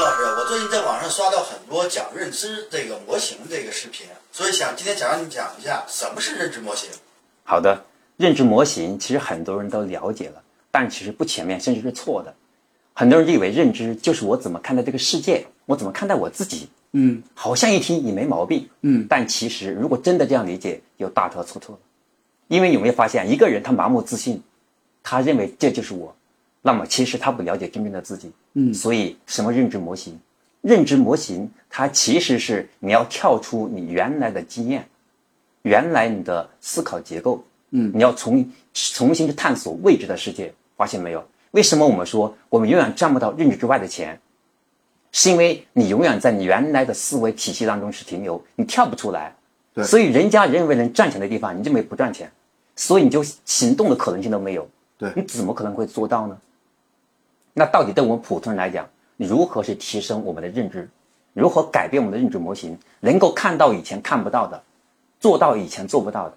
金老师，我最近在网上刷到很多讲认知这个模型这个视频，所以想今天想让你讲一下什么是认知模型。好的，认知模型其实很多人都了解了，但其实不全面，甚至是错的。很多人以为认知就是我怎么看待这个世界，我怎么看待我自己。嗯好像一听也没毛病，嗯但其实如果真的这样理解，有大错特错了。因为有没有发现，一个人他盲目自信，他认为这就是我，那么其实他不了解真正的自己。嗯所以什么认知模型？认知模型它其实是你要跳出你原来的经验，原来你的思考结构，嗯你要重重新去探索未知的世界。发现没有？为什么我们说我们永远赚不到认知之外的钱？是因为你永远在你原来的思维体系当中是停留，你跳不出来。对所以人家认为能赚钱的地方，你认为不赚钱，所以你就行动的可能性都没有。对你怎么可能会做到呢？那到底对我们普通人来讲，如何去提升我们的认知？如何改变我们的认知模型，能够看到以前看不到的，做到以前做不到的？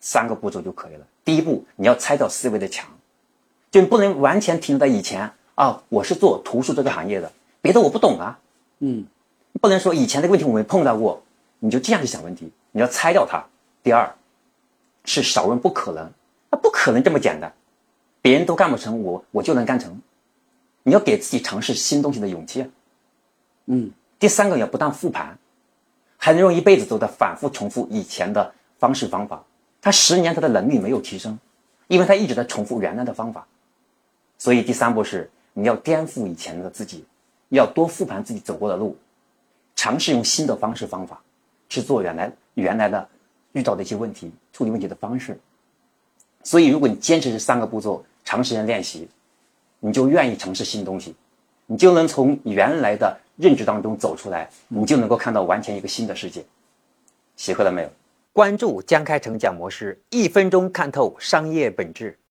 三个步骤就可以了。第一步，你要拆掉思维的墙，就你不能完全停留在以前啊，我是做图书这个行业的，别的我不懂啊。嗯不能说以前的问题我没碰到过，你就这样去想问题，你要拆掉它。第二，是少问不可能，那，不可能这么简单，别人都干不成，我我就能干成。你要给自己尝试新东西的勇气啊。嗯第三个要不断复盘，很多人一辈子都在反复重复以前的方式方法，他十年他的能力没有提升，因为他一直在重复原来的方法。所以第三步是你要颠覆以前的自己，要多复盘自己走过的路，尝试用新的方式方法去做原来原来的遇到的一些问题，处理问题的方式。所以如果你坚持这三个步骤，长时间练习，你就愿意尝试新东西，你就能从原来的认知当中走出来，你就能够看到完全一个新的世界。学会了没有？关注江开成讲模式，一分钟看透商业本质。